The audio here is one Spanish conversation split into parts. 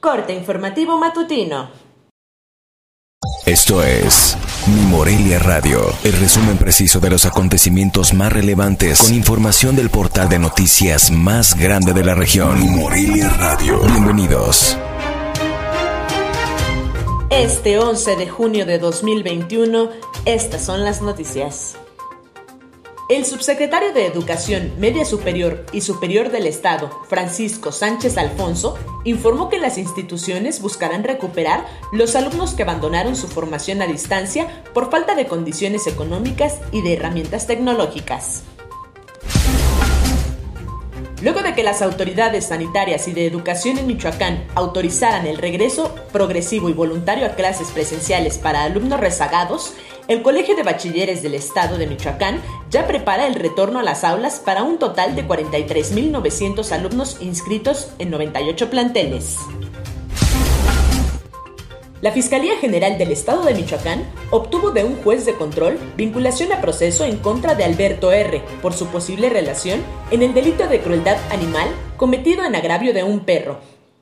Corte informativo matutino. Esto es Mi Morelia Radio, el resumen preciso de los acontecimientos más relevantes con información del portal de noticias más grande de la región. Mi Morelia Radio. Bienvenidos. Este 11 de junio de 2021, estas son las noticias. El subsecretario de Educación Media Superior y Superior del Estado, Francisco Sánchez Alfonso, informó que las instituciones buscarán recuperar los alumnos que abandonaron su formación a distancia por falta de condiciones económicas y de herramientas tecnológicas. Luego de que las autoridades sanitarias y de educación en Michoacán autorizaran el regreso progresivo y voluntario a clases presenciales para alumnos rezagados, el Colegio de Bachilleres del Estado de Michoacán ya prepara el retorno a las aulas para un total de 43.900 alumnos inscritos en 98 planteles. La Fiscalía General del Estado de Michoacán obtuvo de un juez de control vinculación a proceso en contra de Alberto R. por su posible relación en el delito de crueldad animal cometido en agravio de un perro.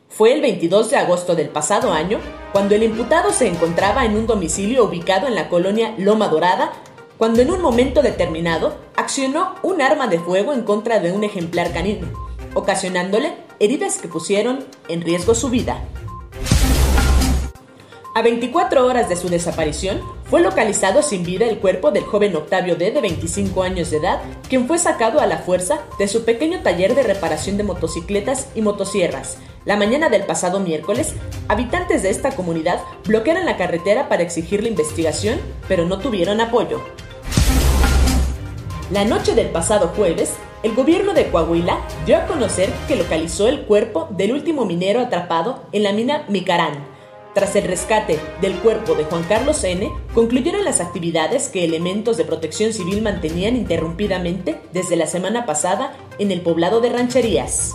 Fue el 22 de agosto del pasado año cuando el imputado se encontraba en un domicilio ubicado en la colonia Loma Dorada, cuando en un momento determinado accionó un arma de fuego en contra de un ejemplar canino, ocasionándole heridas que pusieron en riesgo su vida. A 24 horas de su desaparición, fue localizado sin vida el cuerpo del joven Octavio D. de 25 años de edad, quien fue sacado a la fuerza de su pequeño taller de reparación de motocicletas y motosierras. La mañana del pasado miércoles, habitantes de esta comunidad bloquearon la carretera para exigir la investigación, pero no tuvieron apoyo. La noche del pasado jueves, el gobierno de Coahuila dio a conocer que localizó el cuerpo del último minero atrapado en la mina Micarán, tras el rescate del cuerpo de Juan Carlos N., concluyeron las actividades que elementos de protección civil mantenían interrumpidamente desde la semana pasada en el poblado de Rancherías.